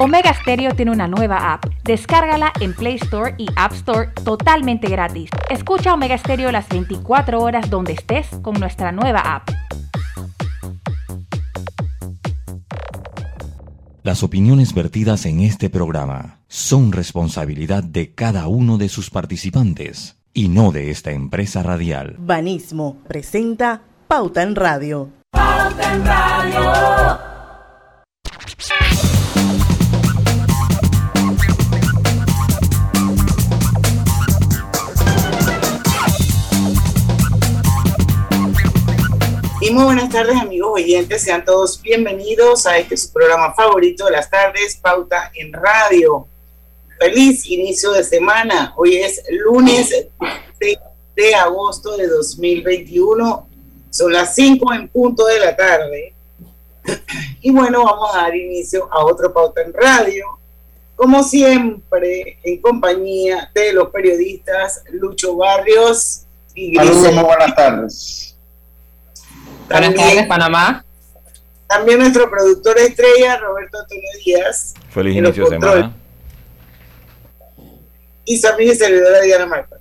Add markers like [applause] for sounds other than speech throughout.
Omega Stereo tiene una nueva app. Descárgala en Play Store y App Store totalmente gratis. Escucha Omega Stereo las 24 horas donde estés con nuestra nueva app. Las opiniones vertidas en este programa son responsabilidad de cada uno de sus participantes y no de esta empresa radial. Banismo presenta Pauta en Radio. Pauta en Radio. Y muy buenas tardes amigos oyentes, sean todos bienvenidos a este su programa favorito de las tardes, Pauta en Radio. Feliz inicio de semana, hoy es lunes de, de agosto de 2021, son las 5 en punto de la tarde. Y bueno, vamos a dar inicio a otro Pauta en Radio, como siempre, en compañía de los periodistas Lucho Barrios y Saludos, muy buenas tardes. También, Panamá. También nuestro productor estrella, Roberto Antonio Díaz. Feliz inicio de semana. Y también servidora Diana Marta.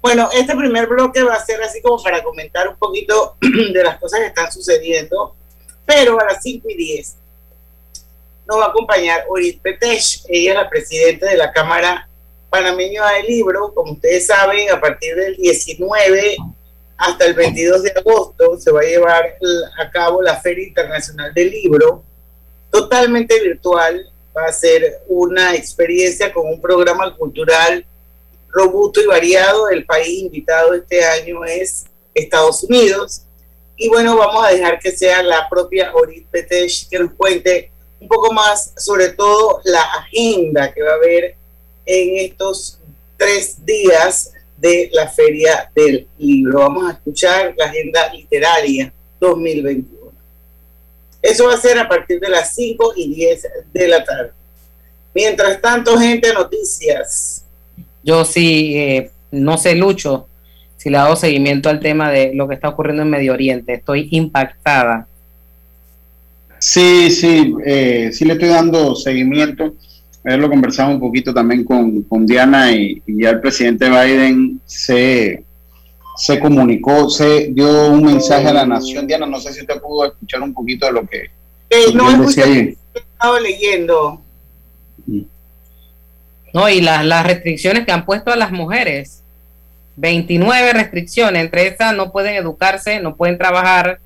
Bueno, este primer bloque va a ser así como para comentar un poquito [clears throat] de las cosas que están sucediendo, pero a las 5 y 10 nos va a acompañar Orit Petech. Ella es la presidenta de la Cámara Panameña del Libro. Como ustedes saben, a partir del 19 hasta el 22 de agosto se va a llevar a cabo la Feria Internacional del Libro, totalmente virtual. Va a ser una experiencia con un programa cultural robusto y variado. El país invitado este año es Estados Unidos. Y bueno, vamos a dejar que sea la propia Orit Petech que nos cuente un poco más sobre todo la agenda que va a haber en estos tres días de la Feria del Libro. Vamos a escuchar la agenda literaria 2021. Eso va a ser a partir de las 5 y 10 de la tarde. Mientras tanto, gente, noticias. Yo sí, eh, no sé, Lucho, si le hago seguimiento al tema de lo que está ocurriendo en Medio Oriente. Estoy impactada. Sí, sí, eh, sí le estoy dando seguimiento lo conversamos un poquito también con, con Diana y, ya el presidente Biden se, se comunicó, se dio un mensaje a la nación. Diana, no sé si usted pudo escuchar un poquito de lo que, eh, no decía ahí. Estaba leyendo. No, y las, las restricciones que han puesto a las mujeres. 29 restricciones, entre esas no pueden educarse, no pueden trabajar,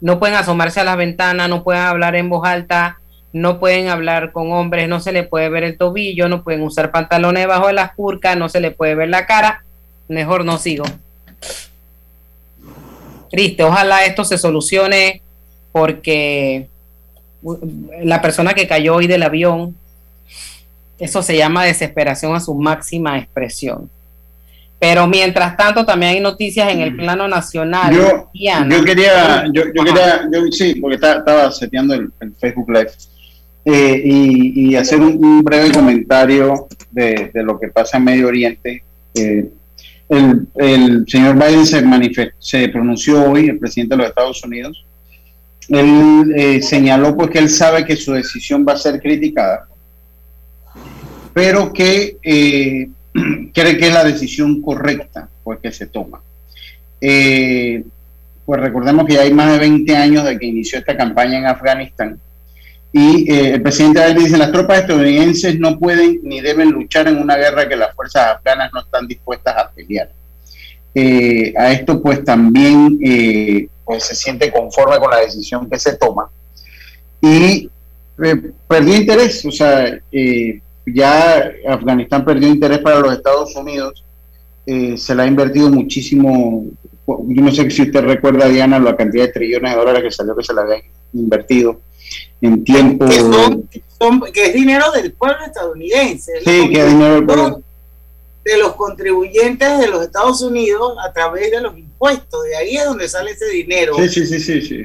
no pueden asomarse a las ventanas, no pueden hablar en voz alta, no pueden hablar con hombres, no se le puede ver el tobillo, no pueden usar pantalones debajo de las curcas, no se le puede ver la cara, mejor no sigo. Triste, ojalá esto se solucione porque la persona que cayó hoy del avión, eso se llama desesperación a su máxima expresión. Pero mientras tanto también hay noticias en el plano nacional. Yo, quería, yo, quería, sí, porque estaba seteando el Facebook Live eh, y, hacer un, breve comentario de, lo que pasa en Medio Oriente. Eh, el, señor Biden se, se pronunció hoy, el presidente de los Estados Unidos. Él eh, señaló pues que él sabe que su decisión va a ser criticada, pero que [clears throat] cree que es la decisión correcta pues, que se toma. pues recordemos que ya hay más de 20 años de que inició esta campaña en Afganistán y eh, el presidente Biden dice, las tropas estadounidenses no pueden ni deben luchar en una guerra que las fuerzas afganas no están dispuestas a pelear. Eh, a esto pues también eh, pues se siente conforme con la decisión que se toma. Y perdió interés, o sea, ya Afganistán perdió interés para los Estados Unidos, se le ha invertido muchísimo, yo no sé si usted recuerda, Diana, la cantidad de trillones de dólares que salió que se le había invertido en tiempo. Que, es dinero del pueblo estadounidense. Sí, que es dinero del pueblo. De los contribuyentes de los Estados Unidos a través de los impuestos. De ahí es donde sale ese dinero. Sí, sí, sí, sí. sí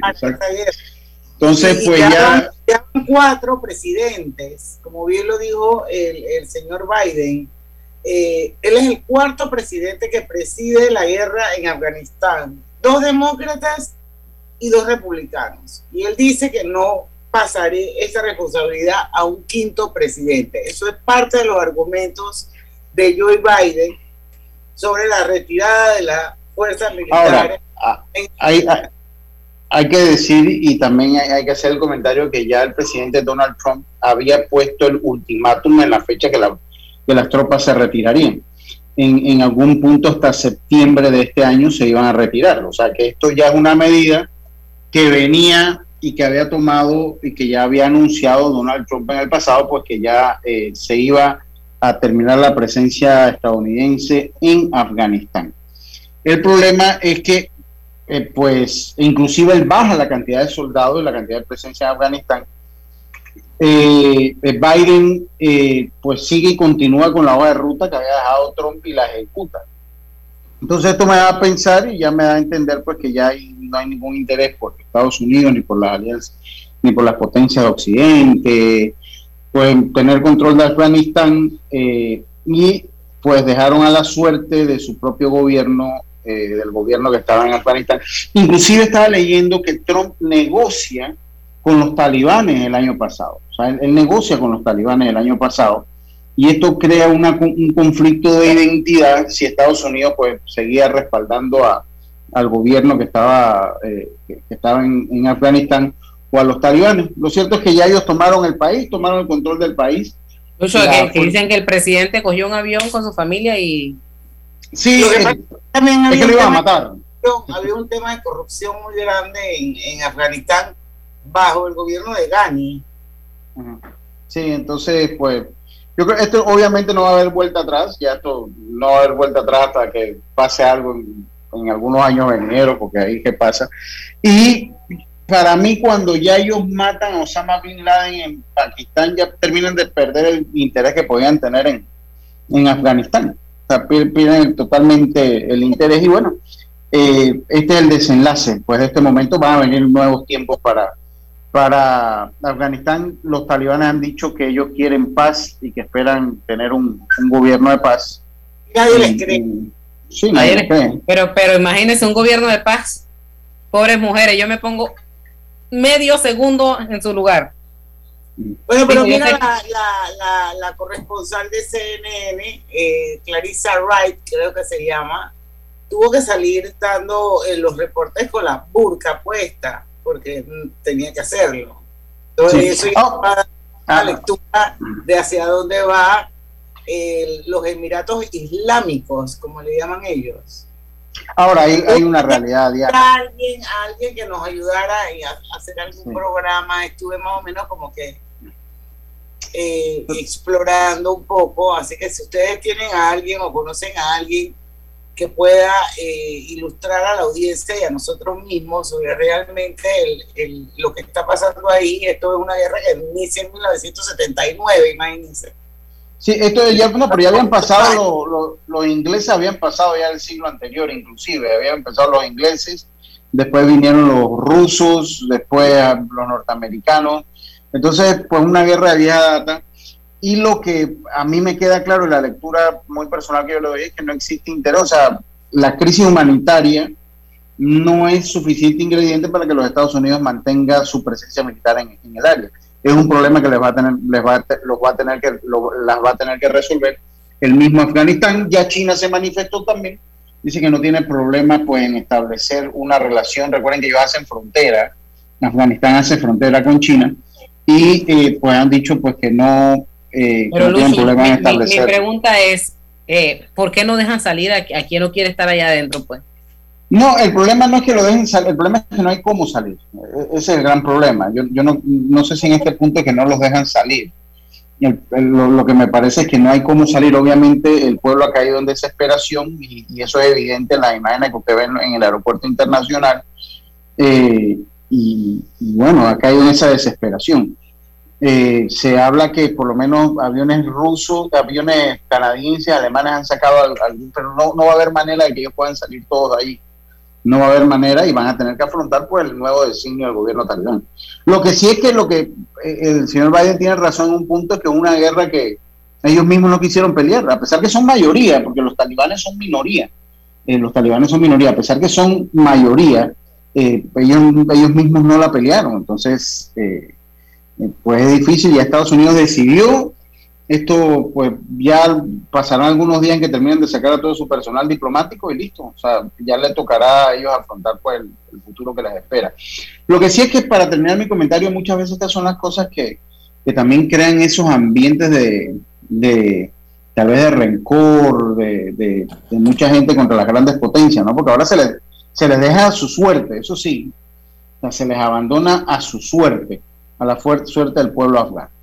Entonces, pues ya. ya cuatro presidentes, como bien lo dijo el, el señor Biden. Eh, él es el cuarto presidente que preside la guerra en Afganistán. Dos demócratas y dos republicanos. Y él dice que no pasaré esa responsabilidad a un quinto presidente. Eso es parte de los argumentos de Joe Biden sobre la retirada de las fuerzas militares. Ahora, hay, hay, que decir y también hay, que hacer el comentario que ya el presidente Donald Trump había puesto el ultimátum en la fecha que, la, que las tropas se retirarían. En, en, algún punto hasta septiembre de este año se iban a retirar. O sea que esto ya es una medida que venía y que había tomado y que ya había anunciado Donald Trump en el pasado, pues que ya eh, se iba a terminar la presencia estadounidense en Afganistán. El problema es que, eh, pues, inclusive él baja la cantidad de soldados y la cantidad de presencia en Afganistán. Eh, Biden, pues, sigue y continúa con la hoja de ruta que había dejado Trump y la ejecuta. Entonces esto me da a pensar y ya me da a entender pues que ya no hay ningún interés por Estados Unidos ni por las alianzas ni por las potencias de Occidente, pues tener control de Afganistán eh, y pues dejaron a la suerte de su propio gobierno, eh, del gobierno que estaba en Afganistán. Inclusive estaba leyendo que Trump negocia con los talibanes el año pasado. O sea, él negocia con los talibanes el año pasado y esto crea un conflicto de identidad si Estados Unidos pues seguía respaldando a, al gobierno que estaba, eh, que estaba en, Afganistán o a los talibanes. Lo cierto es que ya ellos tomaron el país, tomaron el control del país. que, dicen que el presidente cogió un avión con su familia y... Sí, también había que lo iban a matar. Había un tema de corrupción muy grande en, en Afganistán bajo el gobierno de Ghani. Sí, entonces, pues, yo creo que esto obviamente no va a haber vuelta atrás, ya esto no va a haber vuelta atrás hasta que pase algo en, algunos años enero, porque ahí que pasa. Y para mí cuando ya ellos matan a Osama Bin Laden en Pakistán, ya terminan de perder el interés que podían tener en, en Afganistán. O sea, pierden totalmente el interés y bueno, eh, este es el desenlace. Pues de este momento van a venir nuevos tiempos para, para Afganistán, los talibanes han dicho que ellos quieren paz y que esperan tener un, gobierno de paz. Nadie les cree. Sí. Pero, pero imagínense un gobierno de paz. Pobres mujeres, yo me pongo medio segundo en su lugar. Bueno, pero mira la, corresponsal de CNN, eh, Clarissa Wright, creo que se llama, tuvo que salir dando eh, los reportes con la burka puesta porque tenía que hacerlo. Entonces, eso oh. la ah. lectura de hacia dónde va los Emiratos Islámicos, como le llaman ellos. Ahora hay, hay una realidad Alguien, alguien que nos ayudara a hacer algún programa, estuve más o menos como que eh, explorando un poco, así que si ustedes tienen a alguien o conocen a alguien que pueda eh, ilustrar a la audiencia y a nosotros mismos sobre realmente el, lo que está pasando ahí. Esto es una guerra que inicia en 1979, imagínense. Sí, esto ya, no, pero ya habían pasado, los ingleses habían pasado ya el siglo anterior, inclusive, habían empezado los ingleses, después vinieron los rusos, después los norteamericanos. Entonces, pues una guerra de vieja data y lo que a mí me queda claro en la lectura muy personal que yo le doy es que no existe interés, o sea, la crisis humanitaria no es suficiente ingrediente para que los Estados Unidos mantenga su presencia militar en, el área. Es un problema que les va a tener, les va a, los va a tener que, las va a tener que resolver el mismo Afganistán. Ya China se manifestó también, dice que no tiene problema pues en establecer una relación. Recuerden que ellos hacen frontera, Afganistán hace frontera con China y eh, pues han dicho pues que no eh, Pero Lucy, mi, pregunta es, eh, ¿por qué no dejan salir a, quien no quiere estar allá adentro? pues? No, el problema no es que lo dejen salir, el problema es que no hay cómo salir. E-, ese es el gran problema. Yo, yo no, no sé si en este punto es que no los dejan salir. lo, que me parece es que no hay cómo salir. Obviamente el pueblo ha caído en desesperación y, eso es evidente en las imágenes que usted ve en, el aeropuerto internacional. Eh, y, bueno, ha caído en esa desesperación. Eh, se habla que por lo menos aviones rusos, aviones canadienses, alemanes han sacado algún, pero no, no va a haber manera de que ellos puedan salir todos de ahí. No va a haber manera y van a tener que afrontar pues el nuevo designio del gobierno talibán. Lo que sí es que lo que eh, el señor Biden tiene razón en un punto es que una guerra que ellos mismos no quisieron pelear, a pesar que son mayoría, porque los talibanes son minoría. Eh, los talibanes son minoría, a pesar que son mayoría, ellos, ellos mismos no la pelearon. Entonces, eh, pues es difícil. Ya Estados Unidos decidió esto pues ya pasarán algunos días en que terminen de sacar a todo su personal diplomático y listo. O sea, ya le tocará a ellos afrontar pues el, futuro que les espera. Lo que sí es que para terminar mi comentario, muchas veces estas son las cosas que, también crean esos ambientes de, de tal vez de rencor, de, de, mucha gente contra las grandes potencias, ¿no? Porque ahora se les, se les deja a su suerte, eso sí, se les abandona a su suerte, a la suerte del pueblo afgano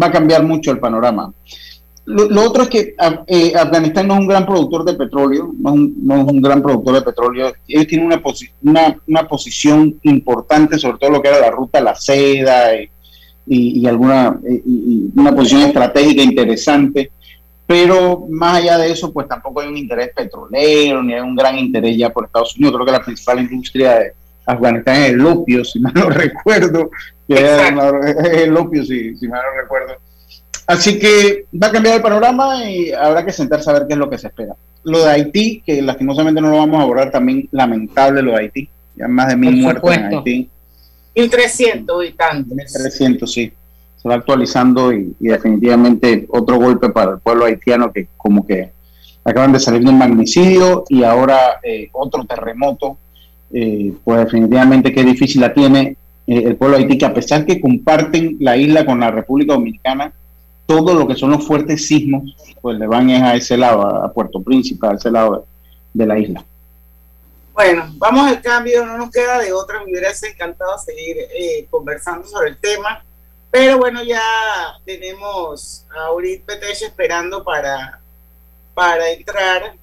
va a cambiar mucho el panorama. Lo, otro es que eh, Afganistán no es un gran productor de petróleo, no es un, gran productor de petróleo. Ellos tienen una, una, una, posición importante sobre todo lo que era la ruta la seda y, alguna y, una posición estratégica interesante. Pero más allá de eso, pues tampoco hay un interés petrolero ni hay un gran interés ya por Estados Unidos. Creo que la principal industria de Afganistán es el opio, si mal no [laughs] recuerdo, que el opio, si, si mal no recuerdo. Así que va a cambiar el panorama y habrá que sentarse a ver qué es lo que se espera. Lo de Haití, que lastimosamente no lo vamos a abordar, también lamentable lo de Haití. Ya más de mil muertos en Haití. 1300 y tanto. 1300, sí. Se va actualizando y, definitivamente otro golpe para el pueblo haitiano que como que acaban de salir de un magnicidio y ahora eh, otro terremoto. Eh, pues definitivamente qué difícil la tiene eh, el pueblo de Haití, que a pesar que comparten la isla con la República Dominicana, todo lo que son los fuertes sismos, pues le van a ese lado, a Puerto Príncipe, a ese lado de, la isla. Bueno, vamos al cambio, no nos queda de otra, me hubiera encantado seguir eh, conversando sobre el tema, pero bueno, ya tenemos a Urit Petech esperando para, para entrar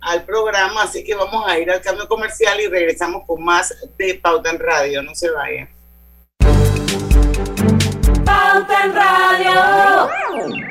al programa, así que vamos a ir al cambio comercial y regresamos con más de Pauta en Radio, no se vayan. Pauta en Radio.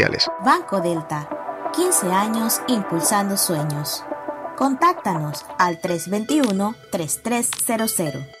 Banco Delta, 15 años impulsando sueños. Contáctanos al 321-3300.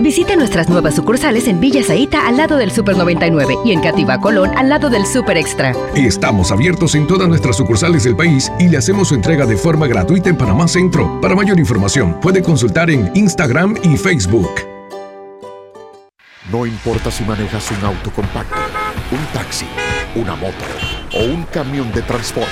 Visite nuestras nuevas sucursales en Villa Zaita al lado del Super 99 y en Cativa Colón al lado del Super Extra. Estamos abiertos en todas nuestras sucursales del país y le hacemos su entrega de forma gratuita en Panamá Centro. Para mayor información, puede consultar en Instagram y Facebook. No importa si manejas un auto compacto, un taxi, una moto o un camión de transporte,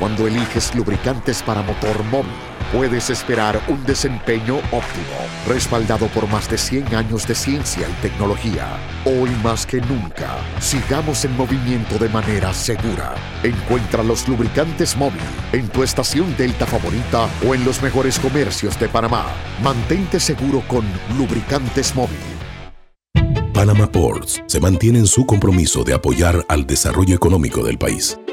cuando eliges lubricantes para motor móvil puedes esperar un desempeño óptimo, respaldado por más de 100 años de ciencia y tecnología. Hoy más que nunca, sigamos en movimiento de manera segura. Encuentra los lubricantes móvil en tu estación Delta favorita o en los mejores comercios de Panamá. Mantente seguro con lubricantes móvil. Panama Ports se mantiene en su compromiso de apoyar al desarrollo económico del país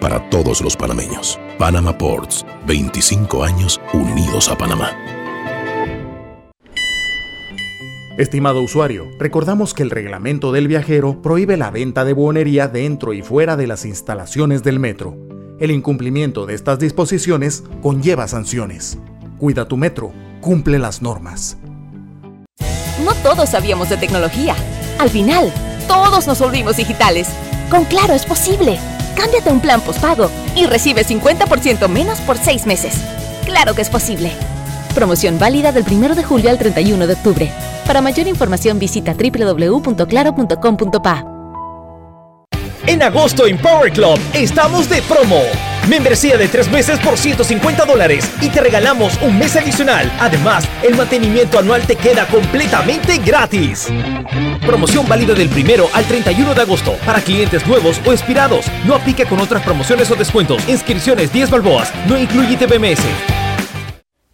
para todos los panameños. Panama Ports, 25 años unidos a Panamá. Estimado usuario, recordamos que el reglamento del viajero prohíbe la venta de buonería dentro y fuera de las instalaciones del metro. El incumplimiento de estas disposiciones conlleva sanciones. Cuida tu metro, cumple las normas. No todos sabíamos de tecnología. Al final, todos nos volvimos digitales. Con Claro es posible. Cámbiate un plan postpago y recibe 50% menos por seis meses. Claro que es posible. Promoción válida del 1 de julio al 31 de octubre. Para mayor información visita www.claro.com.pa. En agosto en Power Club estamos de promo. Membresía de tres meses por 150 dólares y te regalamos un mes adicional. Además, el mantenimiento anual te queda completamente gratis. Promoción válida del 1 al 31 de agosto para clientes nuevos o expirados. No aplica con otras promociones o descuentos. Inscripciones 10 balboas. No incluye TBMS.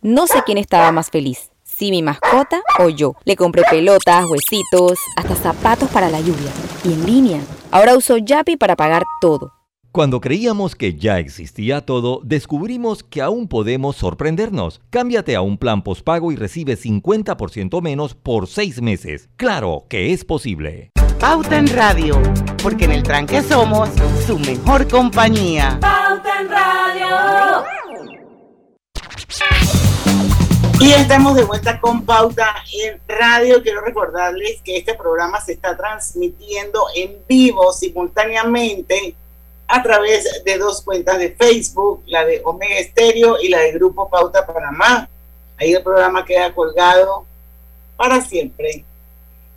No sé quién estaba más feliz, si mi mascota o yo. Le compré pelotas, huesitos, hasta zapatos para la lluvia. Y en línea. Ahora uso Yapi para pagar todo. Cuando creíamos que ya existía todo, descubrimos que aún podemos sorprendernos. Cámbiate a un plan postpago y recibe 50% menos por seis meses. Claro que es posible. Pauta en Radio, porque en el tranque somos su mejor compañía. Pauta en Radio. Y estamos de vuelta con Pauta en Radio. Quiero recordarles que este programa se está transmitiendo en vivo simultáneamente a través de dos cuentas de Facebook, la de Omega Estéreo y la de Grupo Pauta Panamá. Ahí el programa queda colgado para siempre.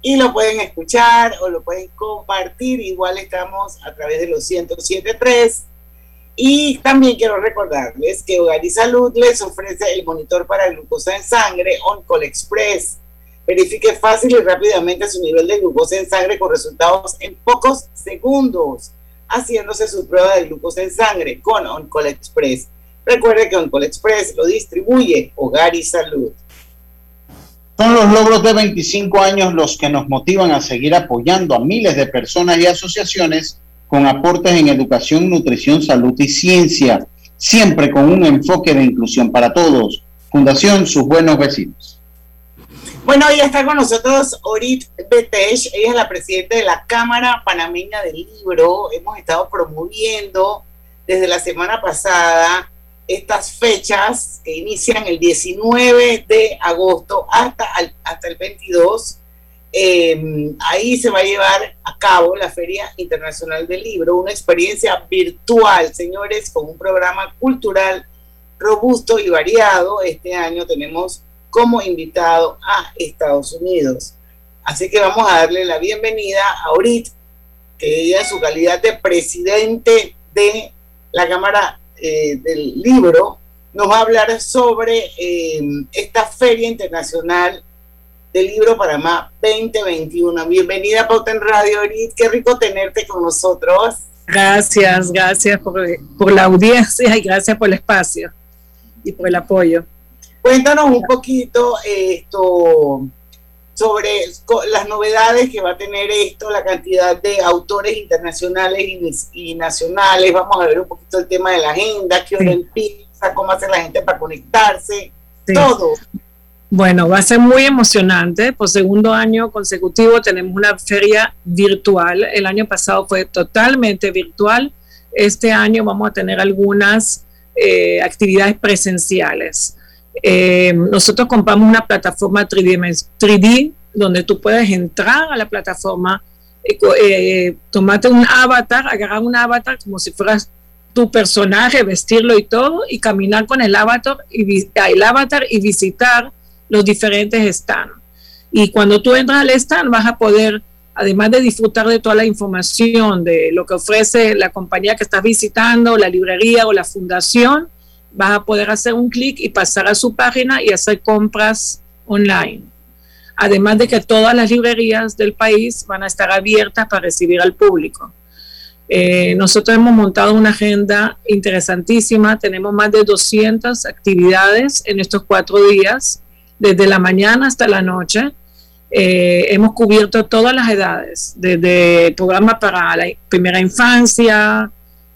Y lo pueden escuchar o lo pueden compartir. Igual estamos a través de los 107.3 y también quiero recordarles que Hogar y Salud les ofrece el monitor para glucosa en sangre OnCall Express. Verifique fácil y rápidamente su nivel de glucosa en sangre con resultados en pocos segundos, haciéndose su prueba de glucosa en sangre con OnCall Express. Recuerde que OnCall Express lo distribuye Hogar y Salud. Son los logros de 25 años los que nos motivan a seguir apoyando a miles de personas y asociaciones con aportes en educación, nutrición, salud y ciencia, siempre con un enfoque de inclusión para todos. Fundación Sus Buenos Vecinos. Bueno, hoy está con nosotros Orit Betesh, ella es la presidenta de la Cámara Panameña del Libro. Hemos estado promoviendo desde la semana pasada estas fechas que inician el 19 de agosto hasta, hasta el 22 eh, ahí se va a llevar a cabo la Feria Internacional del Libro, una experiencia virtual, señores, con un programa cultural robusto y variado. Este año tenemos como invitado a Estados Unidos. Así que vamos a darle la bienvenida a Orit, que ella en su calidad de presidente de la Cámara eh, del Libro nos va a hablar sobre eh, esta feria internacional del libro Panamá 2021. Bienvenida a Pauta en Radio, Orit. Qué rico tenerte con nosotros. Gracias, gracias por, la audiencia y gracias por el espacio y por el apoyo. Cuéntanos un poquito esto sobre las novedades que va a tener esto, la cantidad de autores internacionales y, nacionales. Vamos a ver un poquito el tema de la agenda, qué hora empieza, cómo hace la gente para conectarse, todo. Bueno, va a ser muy emocionante. Por segundo año consecutivo tenemos una feria virtual. El año pasado fue totalmente virtual. Este año vamos a tener algunas eh, actividades presenciales. Eh, nosotros compramos una plataforma 3D, 3D, donde tú puedes entrar a la plataforma, eh, tomarte un avatar, agarrar un avatar como si fueras tu personaje, vestirlo y todo, y caminar con el avatar y, el avatar y visitar los diferentes stands. Y cuando tú entras al stand vas a poder además de disfrutar de toda la información de lo que ofrece la compañía que estás visitando, la librería o la fundación, vas a poder hacer un clic y pasar a su página y hacer compras online. Además de que todas las librerías del país van a estar abiertas para recibir al público. Eh, nosotros hemos montado una agenda interesantísima, tenemos más de 200 actividades en estos cuatro días, desde la mañana hasta la noche eh, hemos cubierto todas las edades, desde programas para la primera infancia,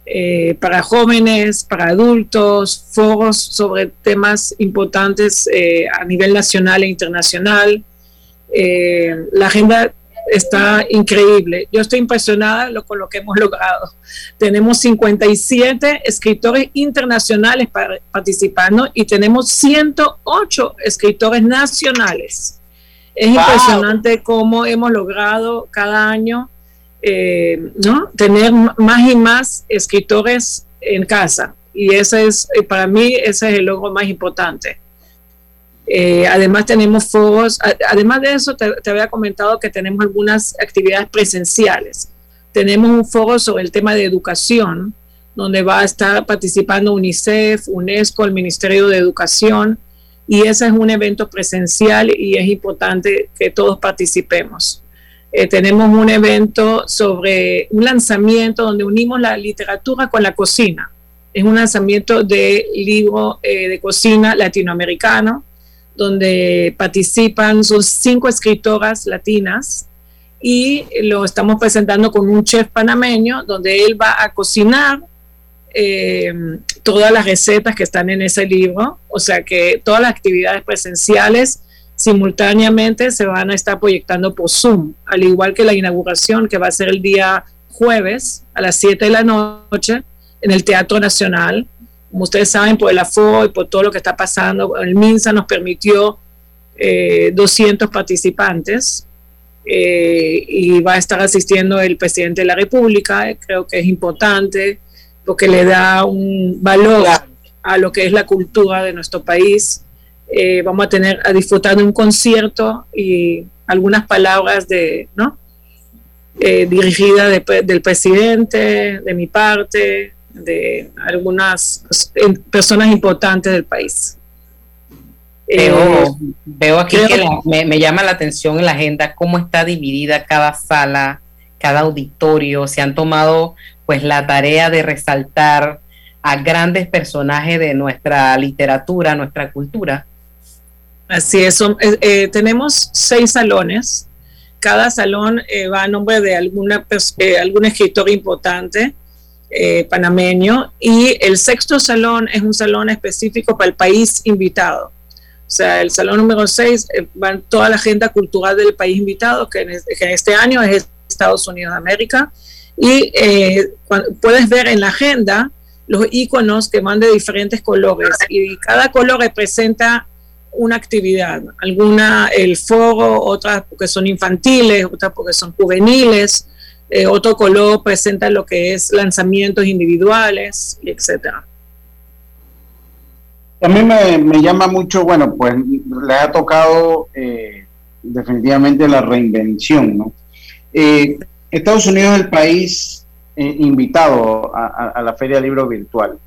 eh, para jóvenes, para adultos, foros sobre temas importantes eh, a nivel nacional e internacional. la agenda está increíble. Yo estoy impresionada con lo que hemos logrado. Tenemos 57 escritores internacionales participando y tenemos 108 escritores nacionales. Es impresionante cómo hemos logrado cada año eh, ¿no? tener más y más escritores en casa. Y ese es, eh, para mí, ese es el logro más importante. Eh, además tenemos foros, además de eso te, te, había comentado que tenemos algunas actividades presenciales. Tenemos un foro sobre el tema de educación, donde va a estar participando UNICEF, UNESCO, el Ministerio de Educación, y ese es un evento presencial y es importante que todos participemos. Eh, tenemos un evento sobre un lanzamiento donde unimos la literatura con la cocina. Es un lanzamiento de libro eh, de cocina latinoamericano, donde participan sus cinco escritoras latinas y lo estamos presentando con un chef panameño, donde él va a cocinar eh, todas las recetas que están en ese libro, o sea que todas las actividades presenciales simultáneamente se van a estar proyectando por Zoom, al igual que la inauguración que va a ser el día jueves a las 7 de la noche en el Teatro Nacional. Como ustedes saben, por el aforo y por todo lo que está pasando, el MINSA nos permitió 200 eh, participantes eh, y va a estar asistiendo el presidente de la República, creo que es importante porque le da un valor a lo que es la cultura de nuestro país. Eh, vamos a tener a disfrutar de un concierto y algunas palabras de, ¿no? Eh, dirigida del presidente, de mi parte, de algunas personas importantes del país. Veo, eh, aquí que me, me, llama la atención en la agenda cómo está dividida cada sala, cada auditorio. Se han tomado pues la tarea de resaltar a grandes personajes de nuestra literatura, nuestra cultura. Así es, eh, eh, tenemos seis salones. Cada salón eh, va a nombre de algún escritor importante panameño y el sexto salón es un salón específico para el país invitado. O sea, el salón número seis va toda la agenda cultural del país invitado, que en, este año es Estados Unidos de América y puedes ver en la agenda los iconos que van de diferentes colores y cada color representa una actividad, alguna el foro, otras porque son infantiles, otras porque son juveniles, eh, otro color presenta lo que es lanzamientos individuales, etcétera. A mí me, llama mucho, bueno, pues le ha tocado eh, definitivamente la reinvención, ¿no? Estados Unidos es el país eh, invitado a, la Feria Libro Virtual.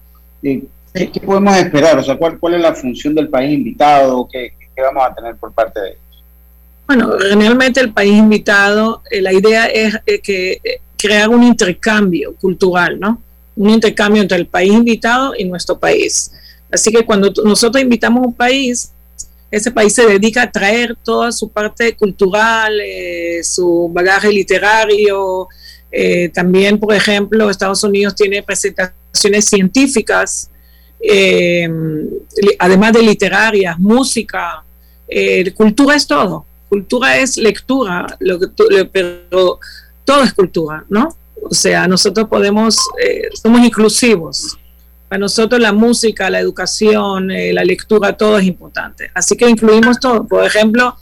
Eh, ¿qué, podemos esperar? O sea, ¿cuál, ¿cuál es la función del país invitado? ¿Qué, vamos a tener por parte de ellos? Bueno, realmente el país invitado, eh, la idea es que crear un intercambio cultural, ¿no? Un intercambio entre el país invitado y nuestro país. Así que cuando nosotros invitamos a un país, ese país se dedica a traer toda su parte cultural, eh, su bagaje literario. Eh, también, por ejemplo, Estados Unidos tiene presentaciones científicas, eh, además de literarias, música. cultura es todo. Cultura es lectura, pero todo es cultura, ¿no? O sea, nosotros podemos, somos inclusivos. Para nosotros la música, la educación, eh, la lectura, todo es importante. Así que incluimos todo. Por ejemplo,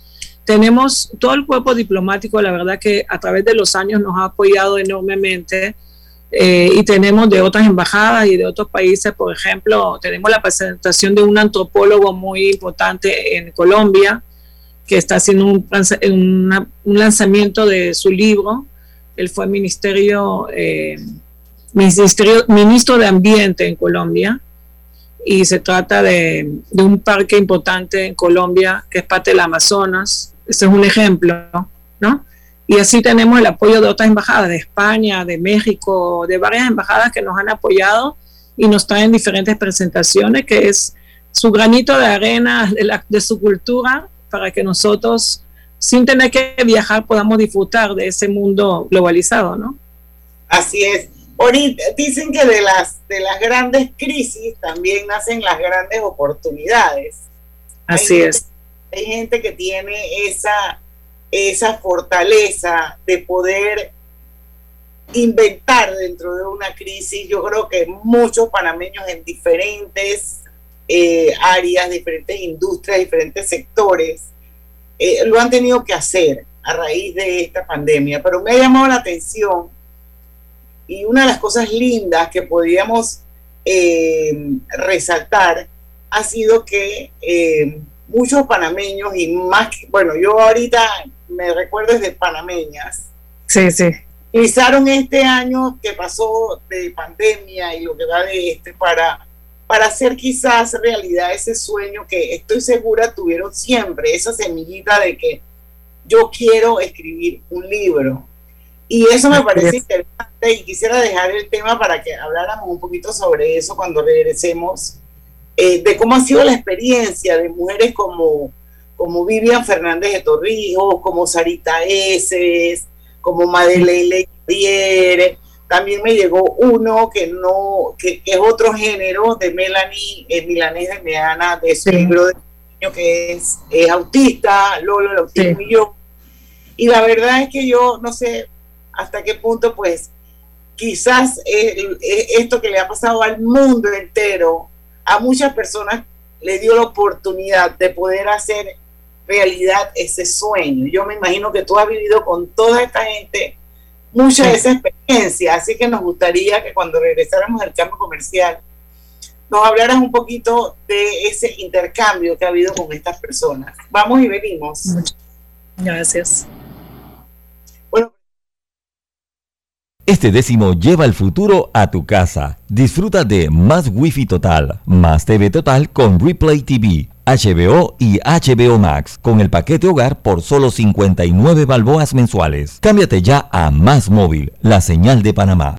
tenemos todo el cuerpo diplomático, la verdad que a través de los años nos ha apoyado enormemente. Eh, y tenemos de otras embajadas y de otros países, por ejemplo, tenemos la presentación de un antropólogo muy importante en Colombia, que está haciendo un, un lanzamiento de su libro. Él fue ministerio, eh, ministro de Ambiente en Colombia y se trata de, de, un parque importante en Colombia que es parte del Amazonas. Ese es un ejemplo, ¿no? Y así tenemos el apoyo de otras embajadas, de España, de México, de varias embajadas que nos han apoyado y nos traen diferentes presentaciones, que es su granito de arena de, la, de su cultura para que nosotros, sin tener que viajar, podamos disfrutar de ese mundo globalizado, ¿no? Así es. Ahorita dicen que de las, de las grandes crisis también nacen las grandes oportunidades. Así es. hay gente que tiene esa, esa fortaleza de poder inventar dentro de una crisis. Yo creo que muchos panameños en diferentes eh, áreas, diferentes industrias, diferentes sectores, eh, lo han tenido que hacer a raíz de esta pandemia. Pero me ha llamado la atención y una de las cosas lindas que podríamos eh, resaltar ha sido que muchos panameños y más, bueno, yo ahorita me recuerdo desde panameñas. Sí, sí. Utilizaron este año que pasó de pandemia y lo que va de este para para hacer quizás realidad ese sueño que estoy segura tuvieron siempre, esa semillita de que yo quiero escribir un libro. Y eso me parece interesante y quisiera dejar el tema para que habláramos un poquito sobre eso cuando regresemos, eh, de cómo ha sido la experiencia de mujeres como, como Vivian Fernández de Torrijos, como Sarita Eses, como Madeleine Leire, también me llegó uno que no, que, es otro género de Melanie eh, Milanés de Meana, de su libro de niño que es, autista, Lolo, el autismo y yo. Y la verdad es que yo no sé hasta qué punto, pues, quizás esto que le ha pasado al mundo entero, a muchas personas le dio la oportunidad de poder hacer realidad ese sueño. Yo me imagino que tú has vivido con toda esta gente mucha de esa experiencia, así que nos gustaría que cuando regresáramos al cambio comercial nos hablaras un poquito de ese intercambio que ha habido con estas personas. Vamos y venimos. Gracias. Bueno. Este décimo lleva el futuro a tu casa. Disfruta de más Wi-Fi total, más TV total con Replay TV HBO y HBO Max con el paquete hogar por solo 59 balboas mensuales. Cámbiate ya a Más Móvil, la señal de Panamá.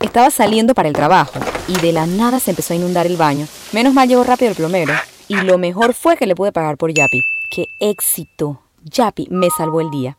Estaba saliendo para el trabajo y de la nada se empezó a inundar el baño. Menos mal llegó rápido el plomero y lo mejor fue que le pude pagar por Yapi. ¡Qué éxito! Yapi me salvó el día.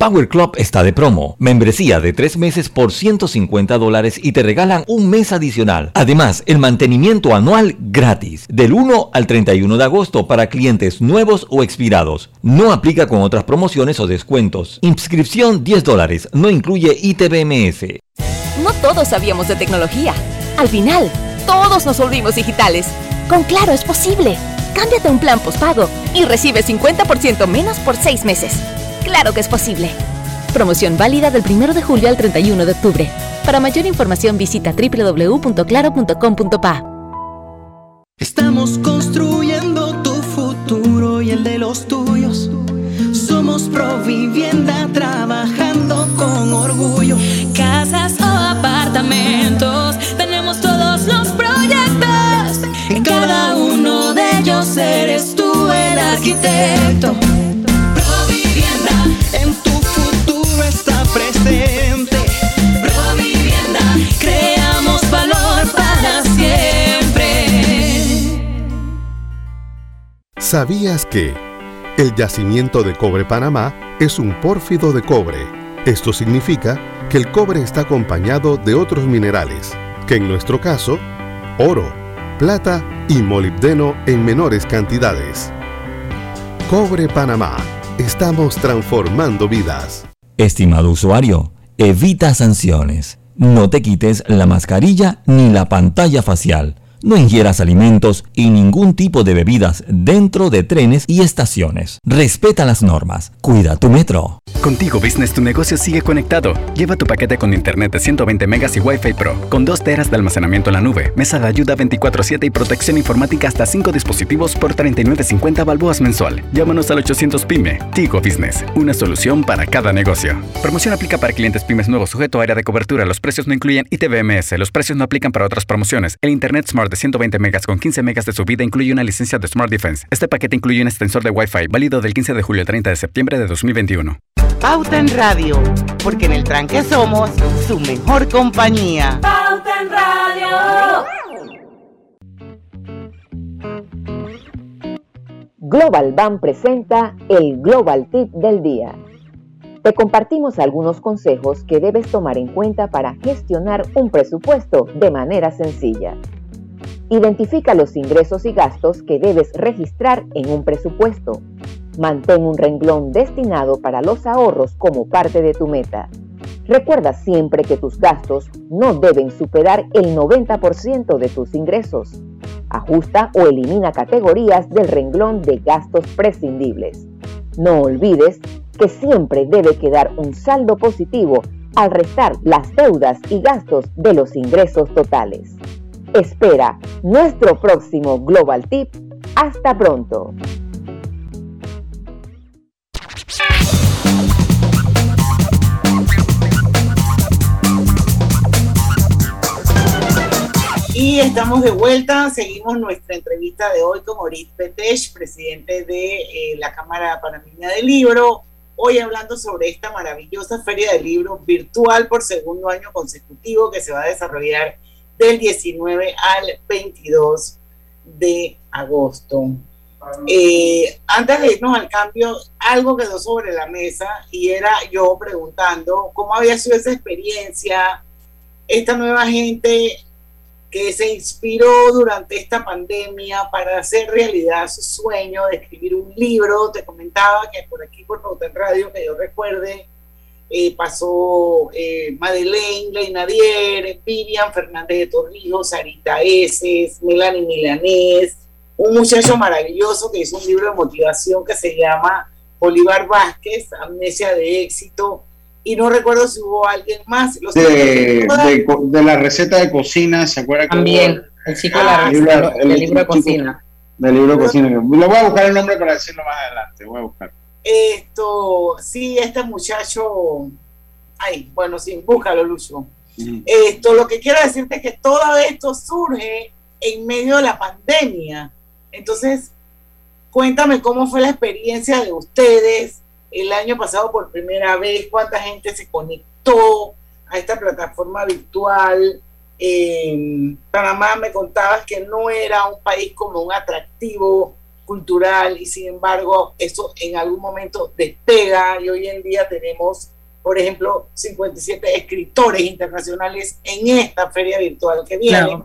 Power Club está de promo. Membresía de tres meses por 150 dólares y te regalan un mes adicional. Además, el mantenimiento anual gratis. Del 1 al 31 de agosto para clientes nuevos o expirados. No aplica con otras promociones o descuentos. Inscripción 10 dólares. No incluye ITBMS. No todos sabíamos de tecnología. Al final, todos nos volvimos digitales. Con Claro es posible. Cámbiate un plan postpago y recibe 50% menos por 6 meses. Claro que es posible. Promoción válida del 1 de julio al 31 de octubre. Para mayor información visita www.claro.com.pa. Estamos construyendo tu futuro y el de los tuyos. Somos Provivienda trabajando con orgullo. Casas o apartamentos, tenemos todos los proyectos. En cada uno de ellos eres tú el arquitecto. ¿Sabías que el yacimiento de cobre Panamá es un pórfido de cobre? Esto significa que el cobre está acompañado de otros minerales, que en nuestro caso, oro, plata y molibdeno en menores cantidades. Cobre Panamá. Estamos transformando vidas. Estimado usuario, evita sanciones. No te quites la mascarilla ni la pantalla facial. No ingieras alimentos y ningún tipo de bebidas dentro de trenes y estaciones. Respeta las normas. Cuida tu metro. Contigo Business tu negocio sigue conectado. Lleva tu paquete con internet de 120 megas y Wi-Fi Pro, con 2 teras de almacenamiento en la nube, mesa de ayuda 24/7 y protección informática hasta 5 dispositivos por 39.50 balboas mensual. Llámanos al 800 PYME. Tigo Business, una solución para cada negocio. Promoción aplica para clientes pymes nuevos sujeto a área de cobertura. Los precios no incluyen ITBMS. Los precios no aplican para otras promociones. El Internet Smart de 120 megas con 15 megas de subida incluye una licencia de Smart Defense. Este paquete incluye un extensor de Wi-Fi válido del 15 de julio al 30 de septiembre de 2021. Pauta en Radio, porque en el tranque somos su mejor compañía. Pauta en Radio. Global Bank presenta el Global Tip del día. Te compartimos algunos consejos que debes tomar en cuenta para gestionar un presupuesto de manera sencilla. Identifica los ingresos y gastos que debes registrar en un presupuesto. Mantén un renglón destinado para los ahorros como parte de tu meta. Recuerda siempre que tus gastos no deben superar el 90% de tus ingresos. Ajusta o elimina categorías del renglón de gastos prescindibles. No olvides que siempre debe quedar un saldo positivo al restar las deudas y gastos de los ingresos totales. Espera nuestro próximo Global Tip. Hasta pronto. Y estamos de vuelta, seguimos nuestra entrevista de hoy con Orit Petech, presidente de eh, la Cámara Panameña del Libro, hoy hablando sobre esta maravillosa feria de libros virtual por segundo año consecutivo que se va a desarrollar del 19 al 22 de agosto. Eh, antes de irnos al cambio, algo quedó sobre la mesa y era yo preguntando cómo había sido esa experiencia, esta nueva gente que se inspiró durante esta pandemia para hacer realidad su sueño de escribir un libro. Te comentaba que por aquí, por Pauta Radio, que yo recuerde, eh, pasó eh, Madeleine Leinadier, Vivian Fernández de Torrijos, Sarita Eses, Melanie Milanés, un muchacho maravilloso que hizo un libro de motivación que se llama Bolívar Vázquez, Amnesia de Éxito, y no recuerdo si hubo alguien más. de, la receta de cocina, ¿se acuerda? También, el chico de la receta, el, libro de cocina. Del libro de cocina. Lo voy a buscar el nombre para decirlo más adelante, voy a buscar. Esto, sí, este muchacho, ay, bueno, sí, búscalo, Lucho. Esto, lo que quiero decirte es que todo esto surge en medio de la pandemia. Entonces, cuéntame cómo fue la experiencia de ustedes el año pasado por primera vez, cuánta gente se conectó a esta plataforma virtual. En Panamá me contabas que no era un país como un atractivo cultural y sin embargo eso en algún momento despega y hoy en día tenemos, por ejemplo, 57 escritores internacionales en esta feria virtual que viene.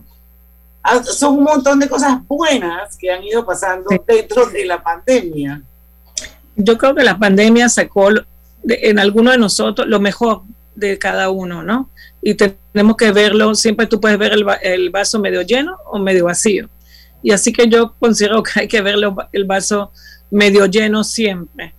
Ah, son un montón de cosas buenas que han ido pasando dentro de la pandemia. Yo creo que la pandemia sacó en alguno de nosotros lo mejor de cada uno, ¿no? Y tenemos que verlo, siempre tú puedes ver el, el vaso medio lleno o medio vacío. Y así que yo considero que hay que ver el vaso medio lleno siempre.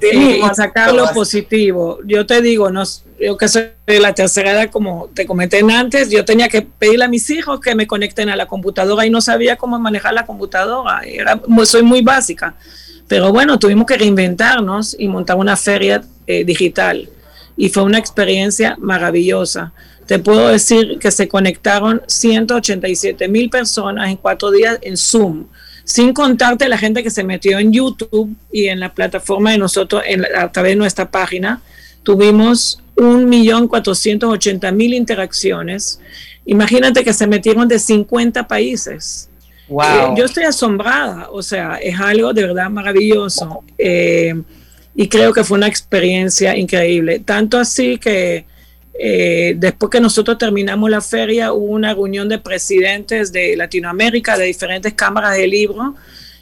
Eh, y sacar lo positivo. Yo te digo, no, yo que soy de la tercera edad, como te comenté antes, yo tenía que pedirle a mis hijos que me conecten a la computadora y no sabía cómo manejar la computadora. Era, soy muy básica. Pero bueno, tuvimos que reinventarnos y montar una feria eh, digital. Y fue una experiencia maravillosa. Te puedo decir que se conectaron 187 mil personas en cuatro días en Zoom, sin contarte la gente que se metió en YouTube y en la plataforma de nosotros en a través de nuestra página. Tuvimos 1.480.000 interacciones. Imagínate que se metieron de 50 países. Wow. Eh, yo estoy asombrada, o sea, es algo de verdad maravilloso. Eh, y creo que fue una experiencia increíble. Tanto así que eh, después que nosotros terminamos la feria, hubo una reunión de presidentes de Latinoamérica, de diferentes cámaras de libro,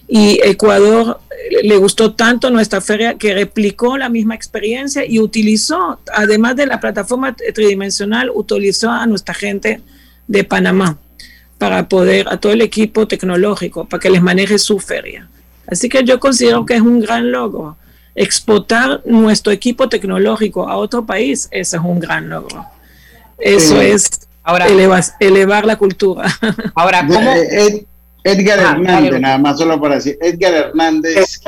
y Ecuador eh, le gustó tanto nuestra feria que replicó la misma experiencia y utilizó, además de la plataforma tridimensional, utilizó a nuestra gente de Panamá para poder, a todo el equipo tecnológico, para que les maneje su feria. Así que yo considero que es un gran logro. Exportar nuestro equipo tecnológico a otro país, ese es un gran logro. Eso es ahora, elevar la cultura. [laughs] Ahora, ¿cómo? Eh, Edgar Hernández, nada más solo para decir, Edgar Hernández,